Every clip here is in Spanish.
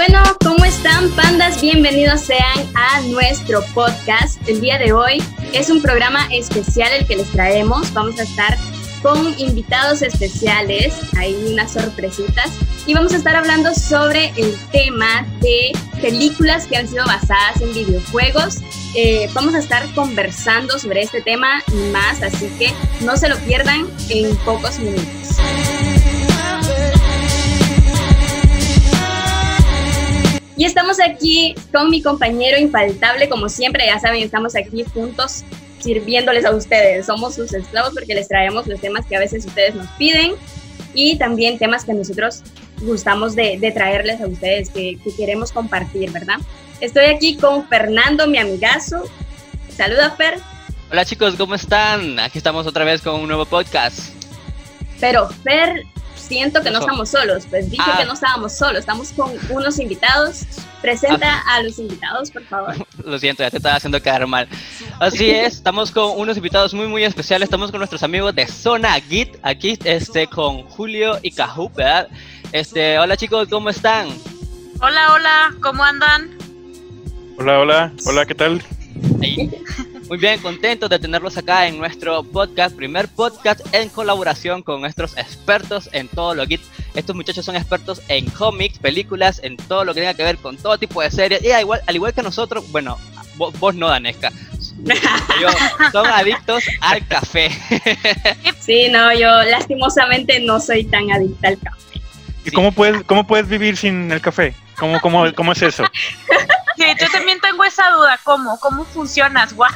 Bueno, ¿cómo están pandas? Bienvenidos sean a nuestro podcast. El día de hoy es un programa especial el que les traemos. Vamos a estar con invitados especiales, hay unas sorpresitas, y vamos a estar hablando sobre el tema de películas que han sido basadas en videojuegos. Eh, vamos a estar conversando sobre este tema y más, así que no se lo pierdan en pocos minutos. Y estamos aquí con mi compañero infaltable, como siempre, ya saben, estamos aquí juntos sirviéndoles a ustedes. Somos sus esclavos porque les traemos los temas que a veces ustedes nos piden y también temas que nosotros gustamos de, traerles a ustedes, que, que, queremos compartir, ¿verdad? Estoy aquí con Fernando, mi amigazo. Saluda, Fer. Hola chicos, ¿cómo están? Aquí estamos otra vez con un nuevo podcast. Pero Fer siento que no estamos solos. Pues dije que ah. no estábamos solos, estamos con unos invitados. Presenta ah. a los invitados, por favor. Lo siento, ya te estaba haciendo quedar mal. Así es, estamos con unos invitados muy, muy especiales. Estamos con nuestros amigos de Zona Git, aquí este, con Julio y Kahoot, ¿verdad? Este, hola chicos, ¿cómo están? Hola, hola, ¿cómo andan? Hola, hola, hola, ¿qué tal? Muy bien, contentos de tenerlos acá en nuestro podcast, primer podcast en colaboración con nuestros expertos en todo lo que... Estos muchachos son expertos en cómics, películas, en todo lo que tenga que ver con todo tipo de series. Y al igual, al igual que nosotros, bueno, vos, no, Danesca. son adictos al café. Sí, no, yo lastimosamente no soy tan adicta al café. ¿Y cómo, puedes, cómo puedes vivir sin el café? ¿Cómo, cómo, cómo es eso? Sí, yo también tengo esa duda, ¿cómo? ¿Cómo funcionas? Guau.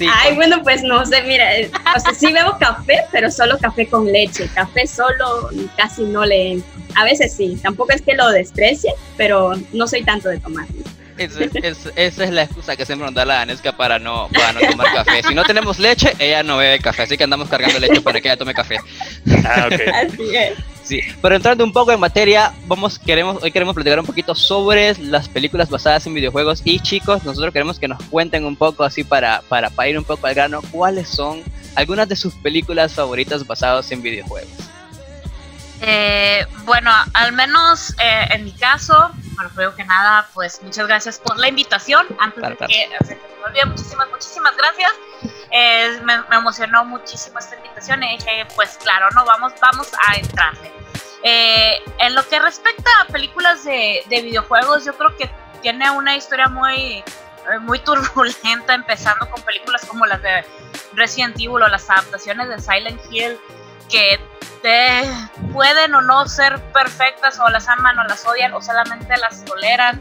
Ay, bueno, pues no sé, mira, eh, o sea, sí bebo café, pero solo café con leche. Café solo casi no le entro. A veces sí, tampoco es que lo desprecie, pero no soy tanto de tomar. Esa es la excusa que siempre nos da la Danesca para no, para no tomar café. Si no tenemos leche, ella no bebe café, así que andamos cargando leche para que ella tome café. Ah, ok. Así es. Sí, pero entrando un poco en materia, vamos, queremos, hoy queremos platicar un poquito sobre las películas basadas en videojuegos y chicos, nosotros queremos que nos cuenten un poco así para, para, para ir un poco al grano, cuáles son algunas de sus películas favoritas basadas en videojuegos. Eh, bueno, al menos eh, en mi caso, bueno, creo que nada, pues muchas gracias por la invitación. Antes de que se me olvide, muchísimas, muchísimas gracias. Eh, me, emocionó muchísimo esta invitación y dije, pues claro, no, vamos, vamos a entrarle. Eh, en lo que respecta a películas de, videojuegos, yo creo que tiene una historia muy, eh, muy turbulenta, empezando con películas como las de Resident Evil o las adaptaciones de Silent Hill, que te pueden o no ser perfectas, o las aman o las odian, o solamente las toleran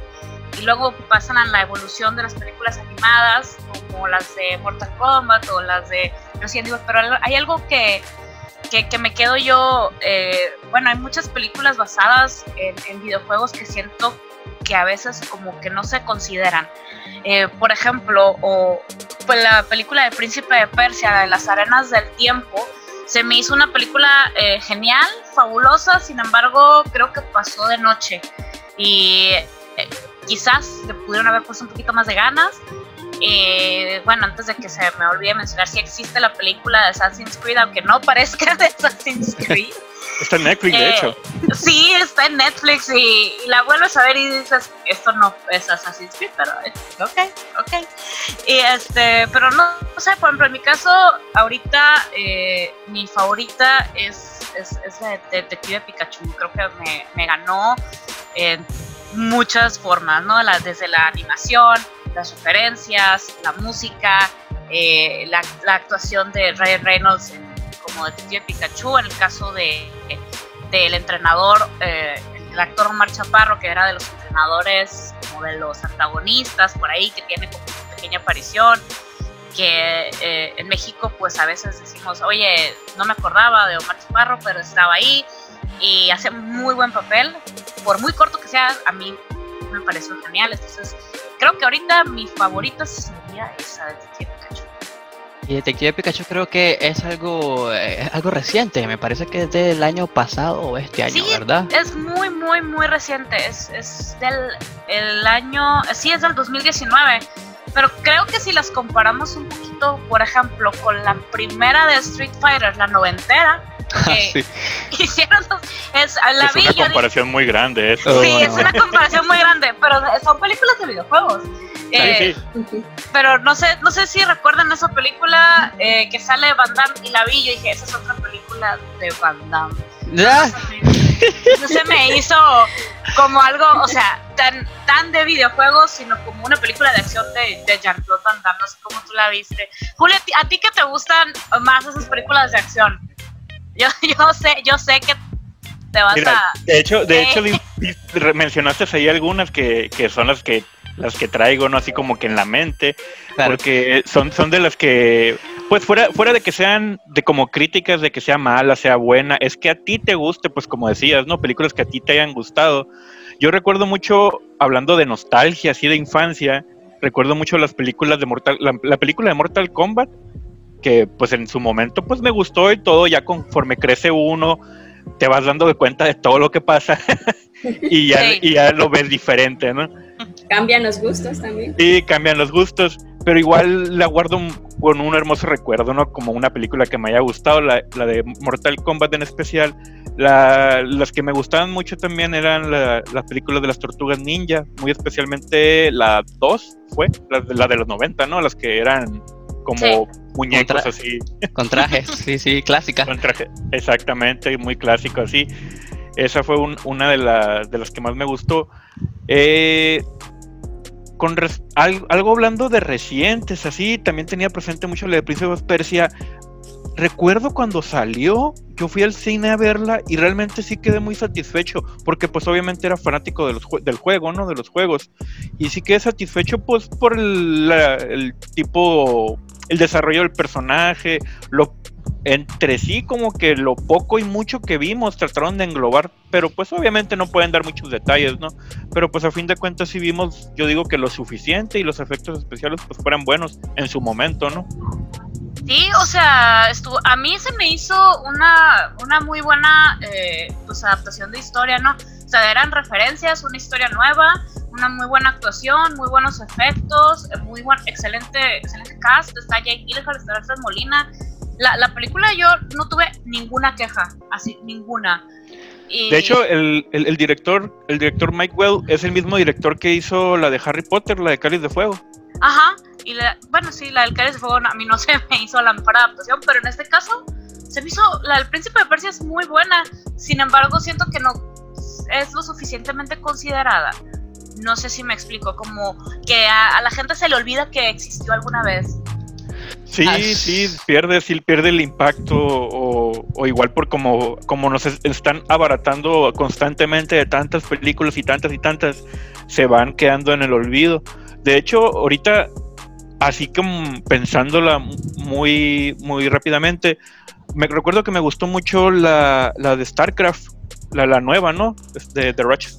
y luego pasan a la evolución de las películas animadas, como las de Mortal Kombat o las de Resident Evil, pero hay algo que, que, me quedo yo, eh, bueno, hay muchas películas basadas en, videojuegos que siento que a veces como que no se consideran. Eh, por ejemplo, o pues la película de Príncipe de Persia, de las arenas del tiempo, se me hizo una película eh, genial, fabulosa, sin embargo creo que pasó de noche. Y quizás le pudieron haber puesto un poquito más de ganas. Eh, bueno, antes de que se me olvide mencionar si existe la película de Assassin's Creed, aunque no parezca de Assassin's Creed. está en Netflix, de hecho. Eh, sí, está en Netflix y, la vuelves a ver y dices, esto no es Assassin's Creed, pero ok, ok. Y este, pero no, sé, por ejemplo, en mi caso, ahorita eh, mi favorita es, es, es la de Detective Pikachu. Creo que me, me ganó muchas formas, ¿no? desde la animación, las referencias, la música, eh, la, actuación de Ryan Reynolds como detective Pikachu, en el caso de del entrenador, eh, el actor Omar Chaparro, que era de los entrenadores como de los antagonistas por ahí, que tiene como una pequeña aparición, que eh, en México pues a veces decimos, oye, no me acordaba de Omar Chaparro, pero estaba ahí, y hace muy buen papel. Por muy corto que sea, a mí me pareció genial. Entonces, creo que ahorita mi favorita sería esa de Detective Pikachu. Y Detective Pikachu creo que es algo, eh, algo reciente, me parece que es del año pasado o este año, sí, ¿verdad? Es muy, muy, muy reciente, es, es del el año, sí, es del 2019, pero creo que si las comparamos un poquito por ejemplo, con la primera de Street Fighter, la noventera, que hicieron es, la es una comparación muy grande eso. Sí, es una comparación muy grande, pero son películas de videojuegos. Eh, pero no sé, no sé si recuerdan esa película eh, que sale Van Damme y la vi. Yo dije, esa es otra película de Van Damme. ¿Ya? No se me hizo como algo, o sea, tan, tan de videojuegos, sino como una película de acción de, de Jean-Claude Van Damme. No sé cómo tú la viste. Julia, ¿a ti qué te gustan más esas películas de acción? Yo, yo sé, yo sé que te vas a. De hecho, de hecho mencionaste ahí algunas que, que son las que las que traigo, ¿no? Así como que en la mente, porque son, son de las que, pues fuera, fuera de que sean de como críticas de que sea mala, sea buena, es que a ti te guste, pues como decías, ¿no? Películas que a ti te hayan gustado. Yo recuerdo mucho, hablando de nostalgia, así de infancia, recuerdo mucho las películas de Mortal, la película de Mortal Kombat, que pues en su momento pues me gustó y todo, ya conforme crece uno, te vas dando de cuenta de todo lo que pasa y, ya, y ya lo ves diferente, ¿no? Cambian los gustos también. Sí, cambian los gustos, pero igual la guardo con un hermoso recuerdo, ¿no? Como una película que me haya gustado, la, de Mortal Kombat en especial. las que me gustaban mucho también eran las películas de las tortugas ninja, muy especialmente la 2 fue, la, de los 90, ¿no? Las que eran como muñecos así. Con trajes, sí, sí, clásica. Con traje, exactamente, muy clásico así. Esa fue una de, de las que más me gustó. Eh, con algo hablando de recientes, así, también tenía presente mucho la de Príncipe of Persia. Recuerdo cuando salió, yo fui al cine a verla y realmente sí quedé muy satisfecho, porque pues obviamente era fanático de los del juego, ¿no? De los juegos. Y sí quedé satisfecho pues por el tipo el desarrollo del personaje, lo entre sí como que lo poco y mucho que vimos trataron de englobar, pero pues obviamente no pueden dar muchos detalles, ¿no? Pero pues a fin de cuentas sí vimos, yo digo que lo suficiente y los efectos especiales pues fueran buenos en su momento, ¿no? Sí, o sea, estuvo, a mí se me hizo una, una muy buena eh, pues adaptación de historia, ¿no? O sea, eran referencias, una historia nueva, una muy buena actuación, muy buenos efectos, muy buen, excelente, excelente cast, está Jake Gyllenhaal, está Alfred Molina. La, la, película yo no tuve ninguna queja, así, ninguna. De hecho, el, el, director, el director Mike Well es el mismo director que hizo la de Harry Potter, la de Cáliz de Fuego. Ajá, y la, bueno, sí, la del Cáliz de Fuego a mí no se me hizo la mejor adaptación, pero en este caso se me hizo, la del Príncipe de Persia es muy buena, sin embargo siento que no es lo suficientemente considerada no sé si me explico, como que a, la gente se le olvida que existió alguna vez. Sí, sí, pierde, sí pierde el impacto o, igual por como, como nos están abaratando constantemente de tantas películas y tantas y tantas, se van quedando en el olvido. De hecho, ahorita, así como pensándola muy, muy rápidamente, me recuerdo que me gustó mucho la, la de StarCraft, la, la nueva, ¿no? De, The Ratchet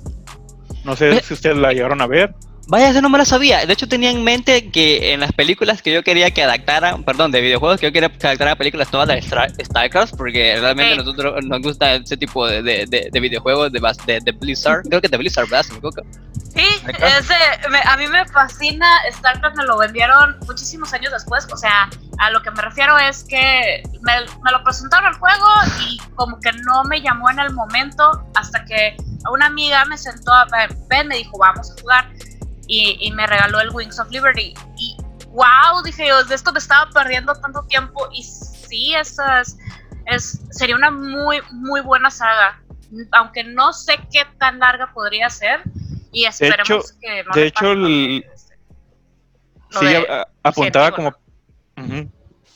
no sé si ustedes la llegaron a ver. Vaya, eso no me lo sabía. De hecho, tenía en mente que en las películas que yo quería que adaptaran, perdón, de videojuegos, que yo quería que adaptaran películas todas de StarCraft, porque realmente a nosotros nos gusta ese tipo de, de, de, videojuegos de, de, Blizzard. Creo que de Blizzard, ¿verdad? Si me Sí, ese, a mí me fascina. StarCraft me lo vendieron muchísimos años después. O sea, a lo que me refiero es que me, me lo presentaron el juego y como que no me llamó en el momento hasta que una amiga me sentó a ver, me dijo, vamos a jugar. Y, y, me regaló el Wings of Liberty. Y wow, dije yo, de esto me estaba perdiendo tanto tiempo. Y sí, esa es, sería una muy, muy buena saga. Aunque no sé qué tan larga podría ser y esperemos que no De hecho, sí, apuntaba como.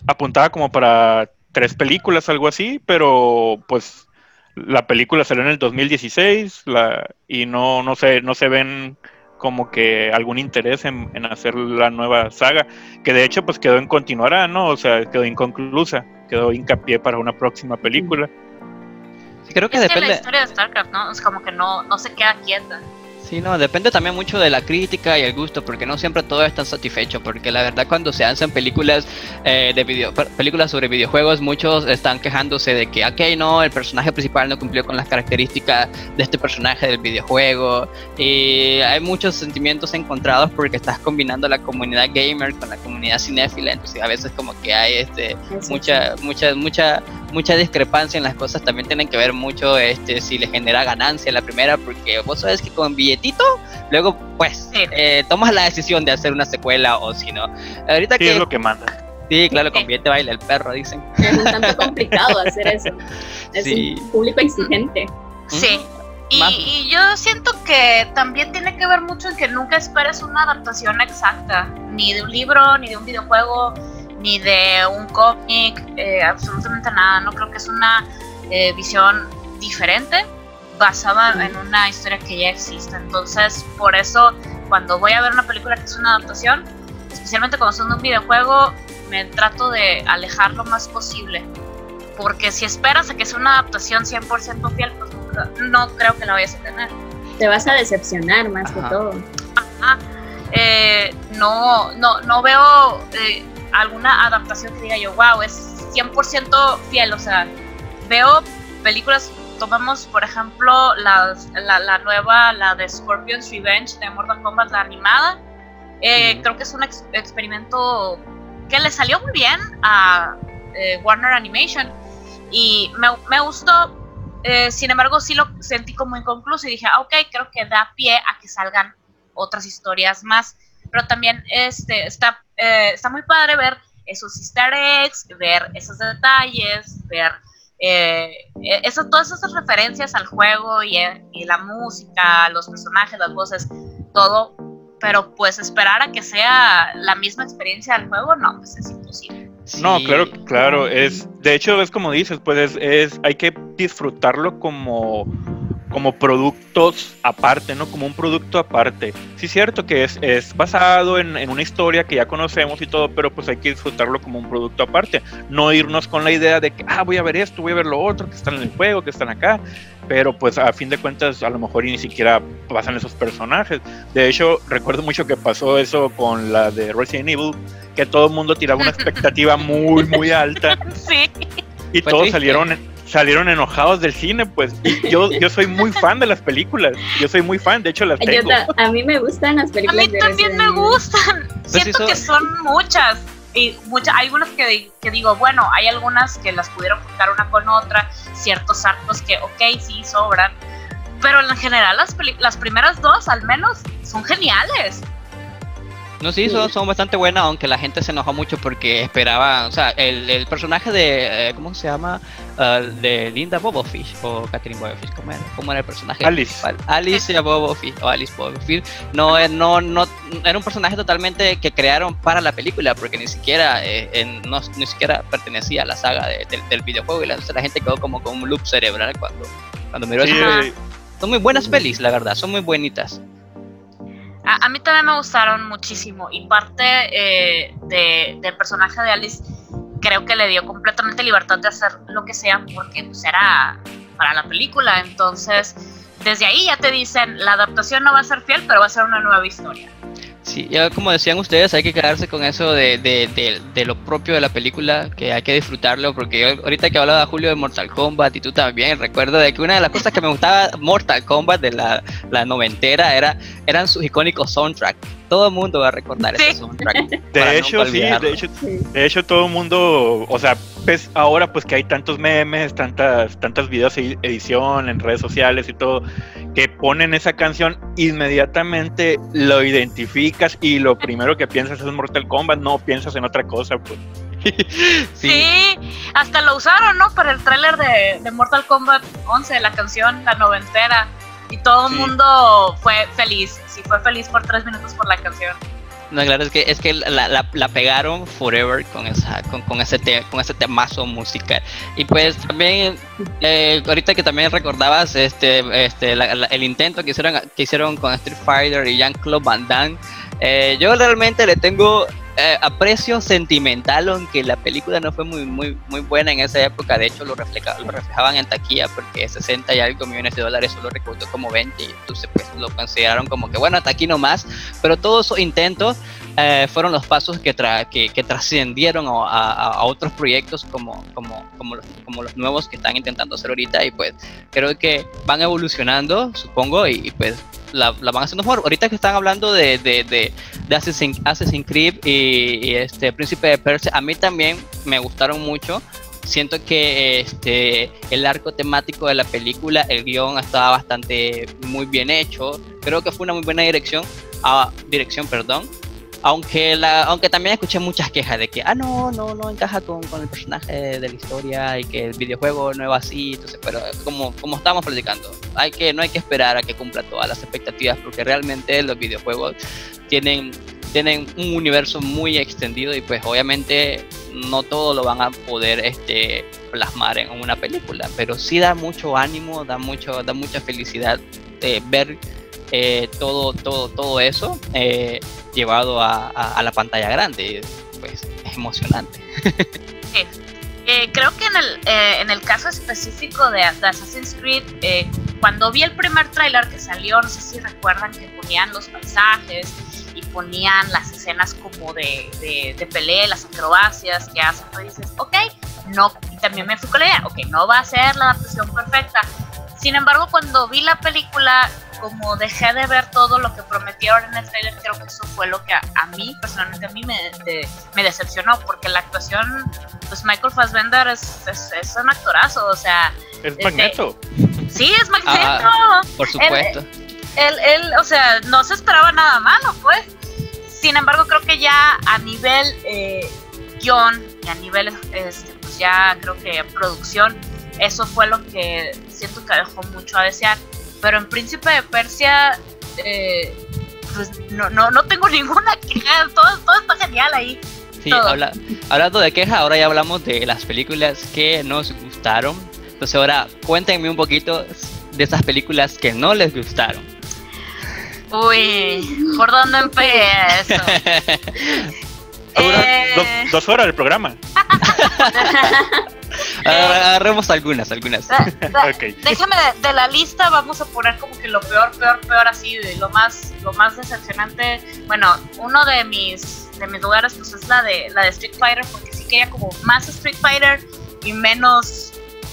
apuntaba como para tres películas, algo así, pero pues la película salió en el 2016 la, y no, no, se, no se ven como que algún interés en, hacer la nueva saga, que de hecho pues quedó en continuará, ¿no? O sea, quedó inconclusa, quedó hincapié para una próxima película. creo que depende. la historia de StarCraft, ¿no? Es como que no, no se queda quieta Sí, no, depende también mucho de la crítica y el gusto, porque no siempre todo está satisfecho, porque la verdad cuando se hacen películas eh, de video, películas sobre videojuegos, muchos están quejándose de que, ok, no, el personaje principal no cumplió con las características de este personaje del videojuego, y hay muchos sentimientos encontrados porque estás combinando la comunidad gamer con la comunidad cinéfila, entonces a veces como que hay este, mucha, mucha, mucha mucha discrepancia en las cosas también tienen que ver mucho este si le genera ganancia la primera porque vos sabes que con billetito luego pues eh, tomas la decisión de hacer una secuela o si no. Ahorita que es lo que manda. Sí claro con billete baila el perro dicen. Es un tanto complicado hacer eso. Es un público exigente. Sí. Y, y, yo siento que también tiene que ver mucho en que nunca esperes una adaptación exacta, ni de un libro, ni de un videojuego, ni de un cómic, eh, absolutamente nada. No creo que es una eh, visión diferente basada en una historia que ya existe. Entonces, por eso, cuando voy a ver una película que es una adaptación, especialmente cuando son de un videojuego, me trato de alejar lo más posible. Porque si esperas a que sea una adaptación 100% fiel, pues no creo que la vayas a tener. Te vas a decepcionar más que todo. Eh, no, no, no veo alguna adaptación que diga yo, wow, es 100% fiel. O sea, veo películas, tomamos por ejemplo la, la, nueva, la de Scorpion's Revenge de Mortal Kombat, la animada. Eh, creo que es un experimento que le salió muy bien a eh, Warner Animation y me, me gustó. Eh, sin embargo, sí lo sentí como inconcluso y dije, ah, ok, creo que da pie a que salgan otras historias más pero también este, está, eh, está muy padre ver esos easter eggs, ver esos detalles, ver eh, e, eso, todas esas referencias al juego y, y, la música, los personajes, las voces, todo, pero pues esperar a que sea la misma experiencia del juego, no, pues es imposible. No, claro, claro, es, de hecho es como dices, pues es hay que disfrutarlo como como productos aparte, ¿no? Como un producto aparte. Sí es cierto que es, es basado en, en, una historia que ya conocemos y todo, pero pues hay que disfrutarlo como un producto aparte. No irnos con la idea de que, ah, voy a ver esto, voy a ver lo otro, que están en el juego, que están acá, pero pues a fin de cuentas a lo mejor ni siquiera pasan esos personajes. De hecho, recuerdo mucho que pasó eso con la de Resident Evil, que todo el mundo tiraba una expectativa muy, muy alta. Sí. Y todos salieron salieron enojados del cine, pues yo, yo soy muy fan de las películas, yo soy muy fan, de hecho las tengo. a mí me gustan las películas. A mí también me gustan, pues siento que son muchas. Y muchas, hay algunas que, que, digo, bueno, hay algunas que las pudieron juntar una con otra, ciertos arcos que, ok, sí, sobran, pero en general las, las primeras dos al menos son geniales. No, sí, son, son, bastante buenas, aunque la gente se enojó mucho porque esperaba, o sea, el, el personaje de, eh, ¿cómo se llama? Uh, de Linda Bobofish o Catherine Bobofish, ¿cómo era? ¿Cómo era el personaje? Alice. Alice Bobofish o Alice Bobofish. No, eh, no, no, era un personaje totalmente que crearon para la película porque ni siquiera, eh, no, ni siquiera pertenecía a la saga de, del videojuego y la, la, gente quedó como con un loop cerebral cuando, cuando miró sí, eso. Son muy buenas pelis, la verdad, son muy buenitas. A, mí también me gustaron muchísimo y parte eh, de, del personaje de Alice creo que le dio completamente libertad de hacer lo que sea porque pues era para la película, entonces desde ahí ya te dicen la adaptación no va a ser fiel, pero va a ser una nueva historia. Sí, ya como decían ustedes, hay que quedarse con eso de, de, de, lo propio de la película, que hay que disfrutarlo, porque yo, ahorita que hablaba Julio de Mortal Kombat y tú también, recuerdo de que una de las cosas que me gustaba Mortal Kombat de la, la noventera era, eran sus icónicos soundtracks todo el mundo va a recordar ese soundtrack. De hecho, sí, de hecho, de hecho todo el mundo, o sea, pues ahora pues que hay tantos memes, tantas, tantas videos de edición en redes sociales y todo, que ponen esa canción, inmediatamente lo identificas y lo primero que piensas es Mortal Kombat, no piensas en otra cosa, pues. sí. hasta lo usaron, ¿no? Para el tráiler de, de Mortal Kombat 11, la canción, la noventera. Y todo el mundo fue feliz, sí fue feliz por tres minutos por la canción. No, claro, es que, es que la, la, la pegaron forever con esa, con, con ese te, con ese temazo musical. Y pues también, eh, ahorita que también recordabas este, este el intento que hicieron, que hicieron con Street Fighter y Jean-Claude Van Damme, eh, yo realmente le tengo eh, aprecio sentimental, aunque la película no fue muy, muy, muy buena en esa época. De hecho, lo, refleja, lo reflejaban en taquilla porque 60 y algo millones de dólares solo recaudó como 20. Y entonces, pues lo consideraron como que, bueno, hasta aquí nomás. Pero todos esos intentos eh, fueron los pasos que, que, trascendieron a, otros proyectos como, como, como, los, como los nuevos que están intentando hacer ahorita. Y pues creo que van evolucionando, supongo, y, pues la, van haciendo mejor. Ahorita que están hablando de, de, de, de Assassin's, Creed y, este Príncipe de Persia, a mí también me gustaron mucho. Siento que este el arco temático de la película, el guion estaba bastante muy bien hecho. Creo que fue una muy buena dirección, a, dirección, perdón aunque, la, aunque también escuché muchas quejas de que, ah, no, no, no encaja con, con el personaje de la historia y que el videojuego no es así. Entonces, pero como, como estábamos platicando, hay que, no hay que esperar a que cumpla todas las expectativas porque realmente los videojuegos tienen, tienen un universo muy extendido y pues obviamente no todo lo van a poder este, plasmar en una película, pero sí da mucho ánimo, da, mucho, da mucha felicidad de ver eh, todo, todo, todo eso. Eh, llevado a, la pantalla grande. Pues es emocionante. Eh, creo que en el, eh, en el caso específico de, Assassin's Creed, eh, cuando vi el primer tráiler que salió, no sé si recuerdan que ponían los paisajes y ponían las escenas como de, de, pelea, las acrobacias que hacen, tú dices, ok, no, y también me fui con la idea, ok, no va a ser la adaptación perfecta. Sin embargo, cuando vi la película, como dejé de ver todo lo que prometieron en el trailer, creo que eso fue lo que a, mí, personalmente a mí me, me, decepcionó, porque la actuación, pues Michael Fassbender es, es, un actorazo, o sea... Es este, Magneto. Sí, es Magneto. Ah, por supuesto. Él, él, o sea, no se esperaba nada malo, pues. Sin embargo, creo que ya a nivel eh, guion y a nivel, este, pues ya creo que producción, eso fue lo que siento que dejó mucho a desear. Pero en Príncipe de Persia, eh, pues no, no, no tengo ninguna queja, todo, todo está genial ahí. Sí, hablando de queja, ahora ya hablamos de las películas que nos gustaron. Entonces ahora cuéntenme un poquito de esas películas que no les gustaron. Uy, ¿por dónde empiezo? eh... dos, horas del programa. Agarremos algunas, algunas. Déjame de, la lista, vamos a poner como que lo peor, peor, peor así, de lo más, lo más decepcionante. Bueno, uno de mis, de mis lugares pues es la de la de Street Fighter, porque sí quería como más Street Fighter y menos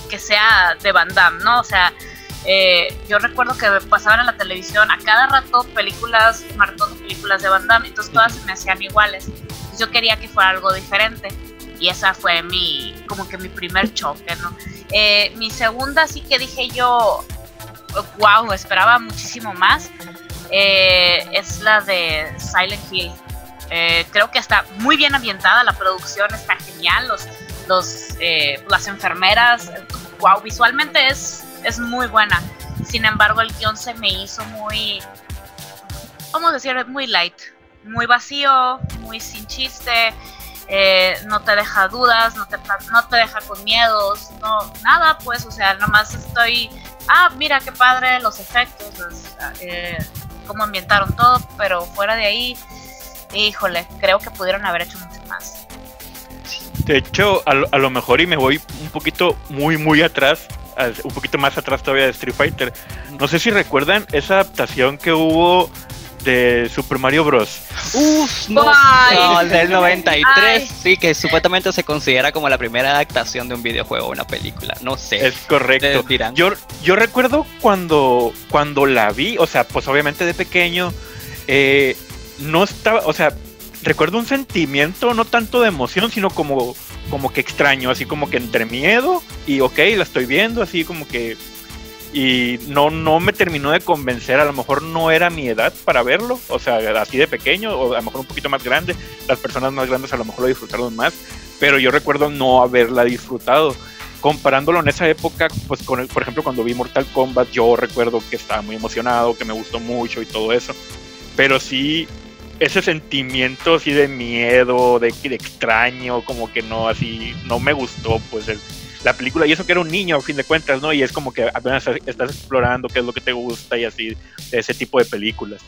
que sea de Van Damme, ¿no? O sea, eh, yo recuerdo que pasaban en la televisión a cada rato películas, maratón de películas de Van Damme, entonces todas se me hacían iguales. Yo quería que fuera algo diferente y esa fue mi, como que mi primer choque, ¿no? Eh, mi segunda sí que dije yo, wow, esperaba muchísimo más, eh, es la de Silent Hill. Eh, creo que está muy bien ambientada, la producción está genial, los, los, las enfermeras, wow, visualmente es, es muy buena. Sin embargo, el guion se me hizo muy, vamos a decir, muy light, muy vacío, muy sin chiste. Eh, no te deja dudas, no te, no te deja con miedos, no, nada, pues, o sea, nomás estoy, ah, mira qué padre los efectos, eh, cómo ambientaron todo, pero fuera de ahí, híjole, creo que pudieron haber hecho mucho más. De hecho, a lo, mejor y me voy un poquito muy, muy atrás, un poquito más atrás todavía de Street Fighter. No sé si recuerdan esa adaptación que hubo de Super Mario Bros. Uf, no, del 93, sí, que supuestamente se considera como la primera adaptación de un videojuego o una película, no sé. Es correcto. Yo, yo recuerdo cuando, cuando la vi, o sea, pues obviamente de pequeño, eh, no estaba, o sea, recuerdo un sentimiento no tanto de emoción, sino como, como que extraño, así como que entre miedo y ok, la estoy viendo, así como que y no, no me terminó de convencer, a lo mejor no era mi edad para verlo, o sea, así de pequeño, o a lo mejor un poquito más grande, las personas más grandes a lo mejor lo disfrutaron más, pero yo recuerdo no haberla disfrutado. Comparándolo en esa época, pues con, por ejemplo, cuando vi Mortal Kombat, yo recuerdo que estaba muy emocionado, que me gustó mucho y todo eso, pero sí, ese sentimiento así de miedo, de, de extraño, como que no, así, no me gustó, pues el la película, y eso que era un niño a fin de cuentas, ¿no? Y es como que apenas estás explorando qué es lo que te gusta y así, ese tipo de películas.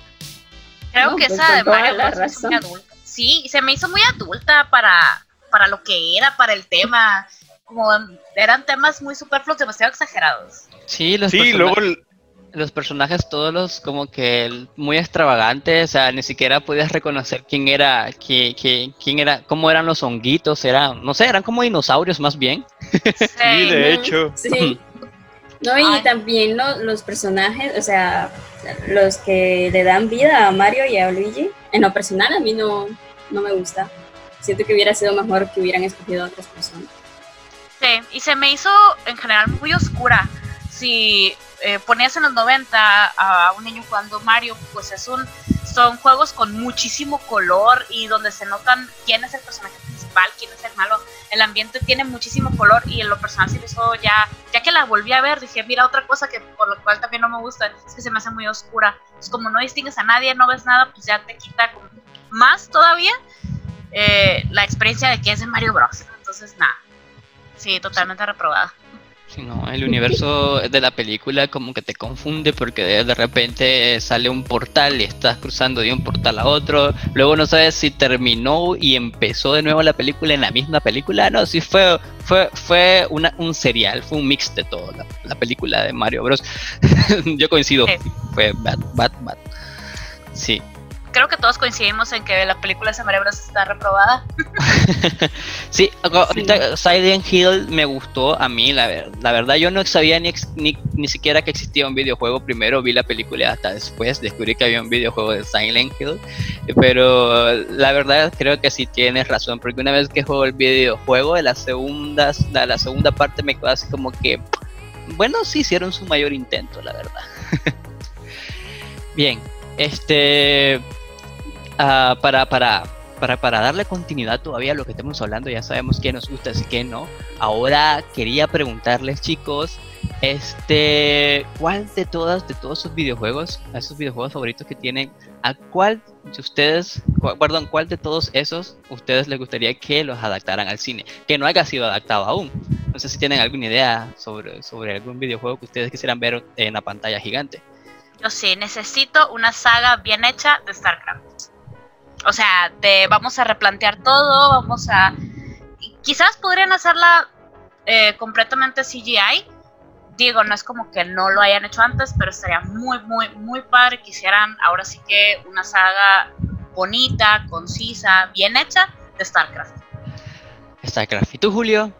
Creo que pues esa de Mario Bros. es muy adulta. sí, se me hizo muy adulta para, para lo que era, para el tema. Como eran temas muy superfluos, demasiado exagerados. Sí, los Sí, luego el- los personajes todos los como que muy extravagantes, o sea, ni siquiera podías reconocer quién era, quién, quién, quién era, cómo eran los honguitos, eran, no sé, eran como dinosaurios más bien. sí, de hecho. Sí. No, y Ay. también lo- los personajes, o sea, los que le dan vida a Mario y a Luigi, en lo personal a mí no, no me gusta. Siento que hubiera sido mejor que hubieran escogido a otras personas. Sí, y se me hizo en general muy oscura. Si eh, ponías en los 90 a un niño jugando Mario, pues es un, son juegos con muchísimo color y donde se notan quién es el personaje principal, quién es el malo. El ambiente tiene muchísimo color y en lo personal me hizo ya, ya que la volví a ver, dije, mira, otra cosa que por lo cual también no me gusta es que se me hace muy oscura. Es como no distingues a nadie, no ves nada, pues ya te quita como más todavía eh, la experiencia de que es de Mario Bros. Entonces, nada. Sí, totalmente reprobada. Sí, no, el universo de la película como que te confunde porque de, repente sale un portal y estás cruzando de un portal a otro, luego no sabes si terminó y empezó de nuevo la película en la misma película, no, sí fue fue fue una, un serial, fue un mix de todo la, la película de Mario Bros. Yo coincido, fue bad, bad, bad. Sí, Creo que todos coincidimos en que la película de Mario Bros está reprobada. Sí, ahorita Silent Hill me gustó a mí, la, ver- la verdad yo no sabía ni, ex- ni, ni siquiera que existía un videojuego, primero vi la película hasta después descubrí que había un videojuego de Silent Hill, pero la verdad creo que sí tienes razón, porque una vez que juego el videojuego, de la segunda, la, la segunda parte me quedó así como que, bueno, sí hicieron su mayor intento, la verdad. Bien, este, ah, para, para, para, para darle continuidad todavía a lo que estamos hablando, ya sabemos qué nos gusta y qué no. Ahora quería preguntarles, chicos, este, ¿cuál de todas, de todos sus videojuegos, esos videojuegos favoritos que tienen, a cuál de ustedes, perdón, cuál de todos esos ustedes les gustaría que los adaptaran al cine, que no haya sido adaptado aún? No sé si tienen alguna idea sobre, sobre algún videojuego que ustedes quisieran ver en la pantalla gigante. Yo sí, necesito una saga bien hecha de StarCraft. O sea, de vamos a replantear todo, vamos a... Quizás podrían hacerla eh, completamente CGI. Digo, no es como que no lo hayan hecho antes, pero estaría muy, muy, muy padre que hicieran ahora sí que una saga bonita, concisa, bien hecha de StarCraft. StarCraft. ¿Y tú, Julio?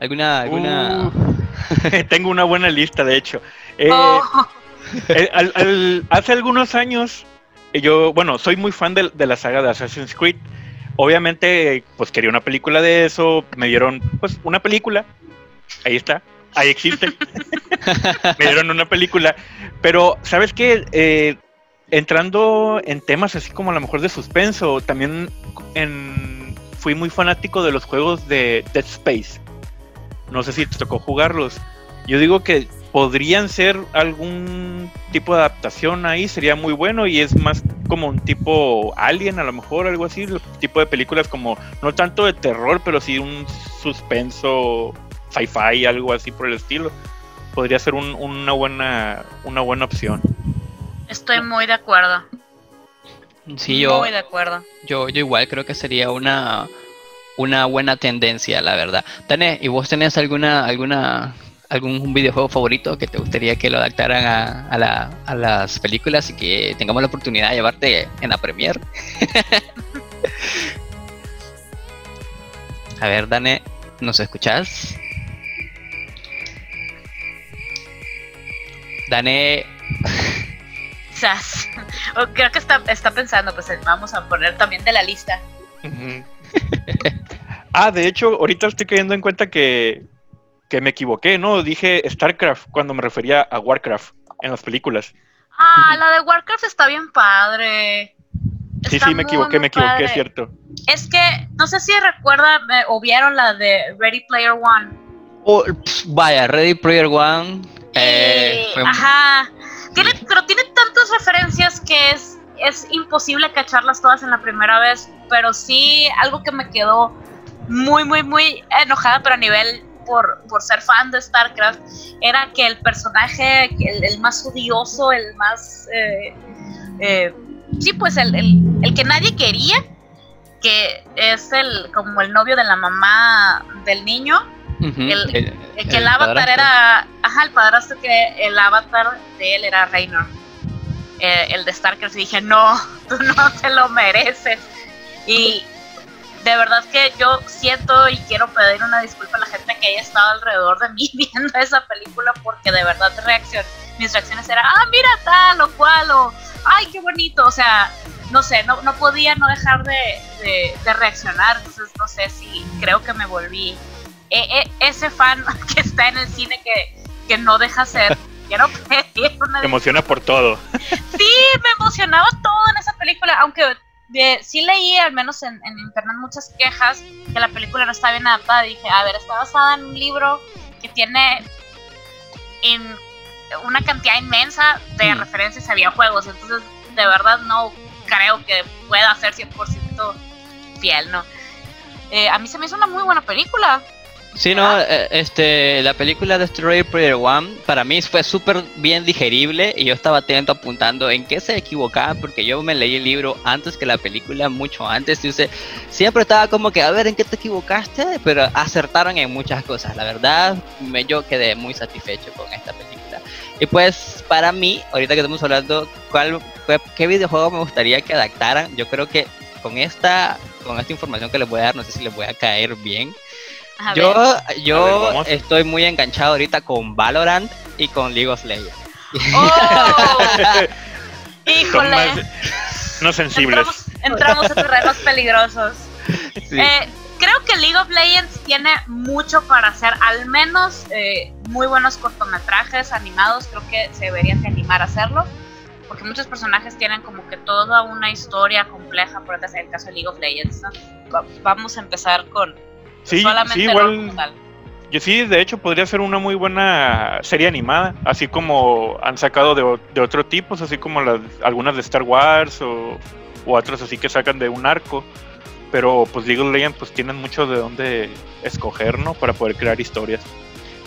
¿Alguna, alguna... Uh, tengo una buena lista, de hecho. Eh, Oh, eh, al- al- hace algunos años, yo, bueno, soy muy fan de, de la saga de Assassin's Creed. Obviamente, pues quería una película de eso. Me dieron, pues, una película. Ahí está. Ahí existe. me dieron una película. Pero, ¿sabes qué? Eh, entrando en temas así como a lo mejor de suspenso, también en, fui muy fanático de los juegos de Dead Space. No sé si te tocó jugarlos. Yo digo que podrían ser algún tipo de adaptación ahí, sería muy bueno y es más como un tipo Alien, a lo mejor algo así, el tipo de películas como no tanto de terror, pero sí un suspenso sci-fi, algo así por el estilo. Podría ser un- una buena una buena opción. estoy muy de acuerdo. Sí, yo, Muy de acuerdo. yo, yo igual creo que sería una, una buena tendencia, la verdad. Tane, ¿y vos tenés alguna, alguna, algún videojuego favorito que te gustaría que lo adaptaran a, a la- a las películas y que tengamos la oportunidad de llevarte en la premiere? a ver, Dane, ¿nos escuchás? Dane, Quizás. O Creo que está, está pensando, pues vamos a poner también de la lista. Ah, de hecho, ahorita estoy cayendo en cuenta que, que me equivoqué, ¿no? Dije StarCraft cuando me refería a Warcraft en las películas. Ah, la de Warcraft está bien padre. Sí, Está sí, me equivoqué, me equivoqué, es cierto. Es que, no sé si recuerdan eh, o vieron la de Ready Player One. oh, vaya, Ready Player One. eh, Eh, fue- ajá. Tiene, pero tiene tantas referencias que es, es imposible cacharlas todas en la primera vez. Pero sí, algo que me quedó muy, muy, muy enojada, pero a nivel por, por ser fan de StarCraft, era que el personaje, el, el más odioso, el más. eh, eh, sí, pues el, el, el que nadie quería, que es el como el novio de la mamá del niño. el, que el, avatar era, ajá, el padrastro que el avatar de él era Reynor. Eh, el de Starkers y dije, no, tú no te lo mereces. Y de verdad que yo siento y quiero pedir una disculpa a la gente que haya estado alrededor de mí viendo esa película porque de verdad reacción, mis reacciones eran, ah, mira tal o cual, o ay, qué bonito, o sea, no sé, no, no podía no dejar de, de, reaccionar, entonces no sé si creo que me volví e, e, ese fan que está en el cine que, que no deja ser. Quiero pedir una... Me emociona por todo. Sí, me emocionaba todo en esa película, aunque sí leí, al menos en, internet, muchas quejas que la película no está bien adaptada. Dije, a ver, está basada en un libro que tiene en una cantidad inmensa de mm. referencias a videojuegos. Entonces, de verdad, no creo que pueda ser 100% fiel, ¿no? Eh, a mí se me hizo una muy buena película. Sí, no, eh, este, la película de Destroyer Player One para mí fue súper bien digerible y yo estaba atento apuntando en qué se equivocaban porque yo me leí el libro antes que la película, mucho antes, y siempre estaba como que, a ver, ¿en qué te equivocaste? Pero acertaron en muchas cosas, la verdad, me, yo quedé muy satisfecho con esta película. Y pues para mí, ahorita que estamos hablando, ¿cuál, ¿qué videojuego me gustaría que adaptaran? Yo creo que con esta, con esta información que les voy a dar, no sé si les voy a caer bien yo yo estoy muy enganchado ahorita con Valorant y con League of Legends. Oh. Híjole. no sensibles. Entramos, en terrenos peligrosos. Eh, creo que League of Legends tiene mucho para hacer, al menos eh, muy buenos cortometrajes animados. Creo que se deberían de animar a hacerlo. Porque muchos personajes tienen como que toda una historia compleja, por ejemplo, en el caso de League of Legends. vamos a empezar con, Sí, sí, igual. Yo sí, de hecho, podría ser una muy buena serie animada, así como han sacado de, de otro tipo, así como las, algunas de Star Wars o, o otras así que sacan de un arco. Pero pues League of Legends pues tienen mucho de dónde escoger, ¿no? Para poder crear historias.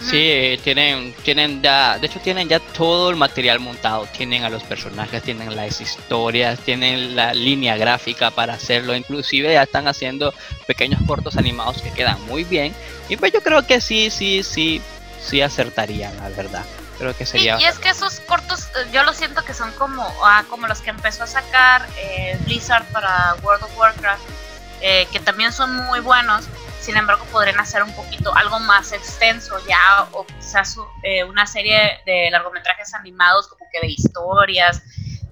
Sí, tienen, tienen ya, de hecho tienen ya todo el material montado, tienen a los personajes, tienen las historias, tienen la línea gráfica para hacerlo, inclusive ya están haciendo pequeños cortos animados que quedan muy bien, y pues yo creo que sí, sí, sí, sí acertarían, la verdad. Creo que sería... Y, es que esos cortos, eh, yo lo siento que son como, ah, como los que empezó a sacar eh, Blizzard para World of Warcraft, eh, que también son muy buenos, sin embargo podrían hacer un poquito algo más extenso ya o quizás eh, una serie de largometrajes animados como que de historias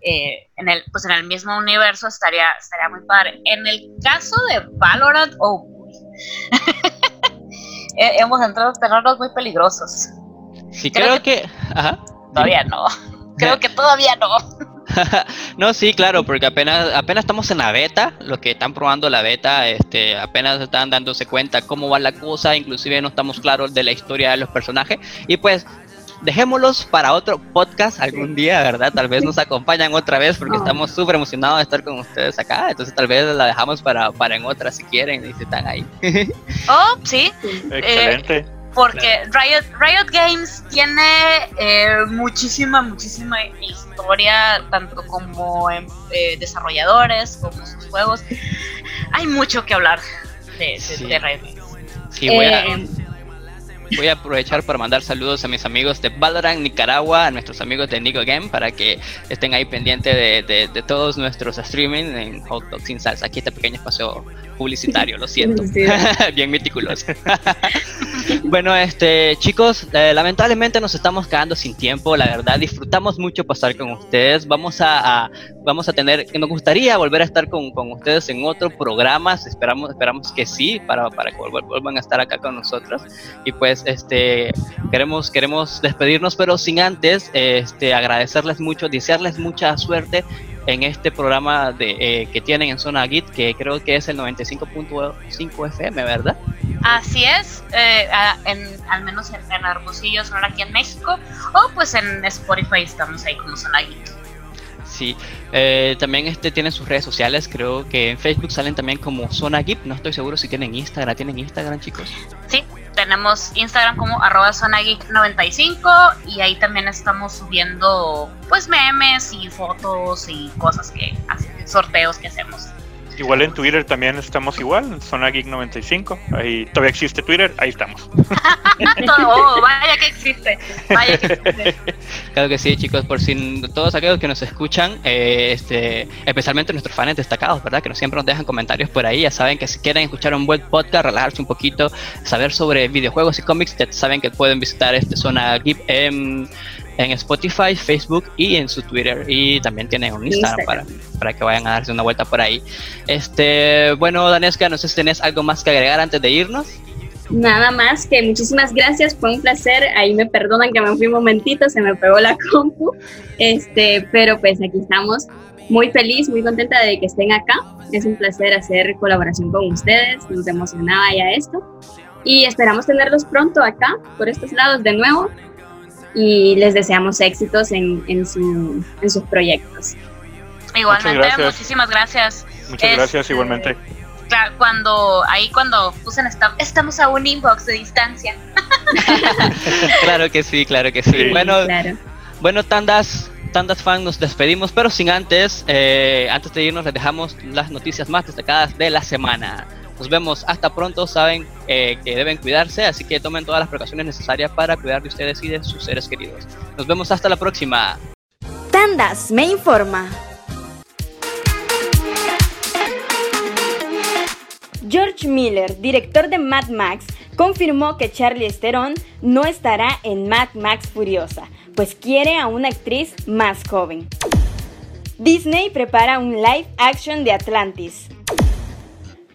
eh, en el pues en el mismo universo estaría estaría muy padre. En el caso de Valorant oh hemos entrado en terrenos muy peligrosos. Sí creo, que, todavía no. Creo que todavía no no, sí, claro, porque apenas, apenas estamos en la beta, los que están probando la beta, este, apenas están dándose cuenta cómo va la cosa, inclusive no estamos claros de la historia de los personajes, y pues dejémoslos para otro podcast algún día, ¿verdad? Tal vez nos acompañan otra vez porque estamos súper emocionados de estar con ustedes acá, entonces tal vez la dejamos para, para en otra si quieren y si están ahí. oh, sí. Excelente. Eh, porque Riot, Riot Games tiene eh, muchísima, muchísima historia, tanto como eh, desarrolladores, como sus juegos. Hay mucho que hablar de, Riot Games. Sí, voy a, eh, voy a aprovechar para mandar saludos a mis amigos de Valorant Nicaragua, a nuestros amigos de Nico Game, para que estén ahí pendientes de, de, todos nuestros streaming en Hot Dog Sin Salsa. Aquí este pequeño espacio publicitario, lo siento. Bien meticuloso. bueno, este, chicos, eh, lamentablemente nos estamos quedando sin tiempo, la verdad, disfrutamos mucho pasar con ustedes. Vamos a, vamos a tener, nos gustaría volver a estar con, con, ustedes en otro programa, esperamos, esperamos que sí, para, para que vuelvan a estar acá con nosotros. Y pues, este, queremos, queremos despedirnos, pero sin antes, este, agradecerles mucho, desearles mucha suerte en este programa de, eh, que tienen en Zona Git, que creo que es el 95.5 FM, ¿verdad? Así es, eh, en, al menos en, en Sonora aquí en México, o pues en Spotify estamos ahí como Zona Git. Sí, eh, también este tienen sus redes sociales, creo que en Facebook salen también como Zona Git, no estoy seguro si tienen Instagram, ¿tienen Instagram chicos? Sí, tenemos Instagram como arroba zonageek95 y ahí también estamos subiendo pues memes y fotos y cosas que hacen, sorteos que hacemos. Igual en Twitter también estamos igual, Zona Geek 95. Ahí todavía existe Twitter, ahí estamos. oh, vaya que existe. Vaya que existe. Claro que sí, chicos, por si todos aquellos que nos escuchan, eh, este, especialmente nuestros fans destacados, ¿verdad? Que nos, siempre nos dejan comentarios por ahí, ya saben que si quieren escuchar un buen podcast, relajarse un poquito, saber sobre videojuegos y cómics, ya saben que pueden visitar este Zona Geek en en Spotify, Facebook y en su Twitter. Y también tienen un Instagram, Para, para que vayan a darse una vuelta por ahí. Este, bueno, Danesca, no sé si tenés algo más que agregar antes de irnos. Nada más que muchísimas gracias, fue un placer. Ahí me perdonan que me fui un momentito, se me pegó la compu. Este, pero pues aquí estamos. Muy feliz, muy contenta de que estén acá. Es un placer hacer colaboración con ustedes. Nos emocionaba ya esto. Y esperamos tenerlos pronto acá, por estos lados de nuevo y les deseamos éxitos en, en, su, en sus proyectos. Igualmente, muchísimas gracias. Muchas gracias, igualmente. Claro, cuando ahí cuando puse estamos a un inbox de distancia. claro que sí, claro que sí. Bueno, bueno, tandas, tandas fans, nos despedimos, pero sin antes, eh, antes de irnos les dejamos las noticias más destacadas de la semana. Nos vemos hasta pronto. Saben eh, que deben cuidarse, así que tomen todas las precauciones necesarias para cuidar de ustedes y de sus seres queridos. Nos vemos hasta la próxima. Tandas me informa. George Miller, director de Mad Max, confirmó que Charlie Theron no estará en Mad Max Furiosa, pues quiere a una actriz más joven. Disney prepara un live action de Atlantis.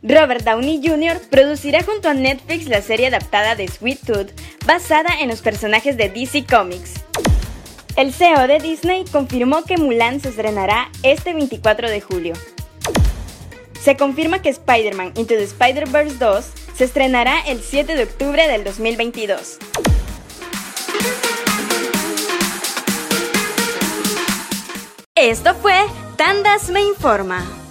Robert Downey Jr. producirá junto a Netflix la serie adaptada de Sweet Tooth, basada en los personajes de DC Comics. El CEO de Disney confirmó que Mulan se estrenará este 24 de julio. Se confirma que Spider-Man Into the Spider-Verse 2 se estrenará el 7 de octubre del 2022. Esto fue Tandas Me Informa.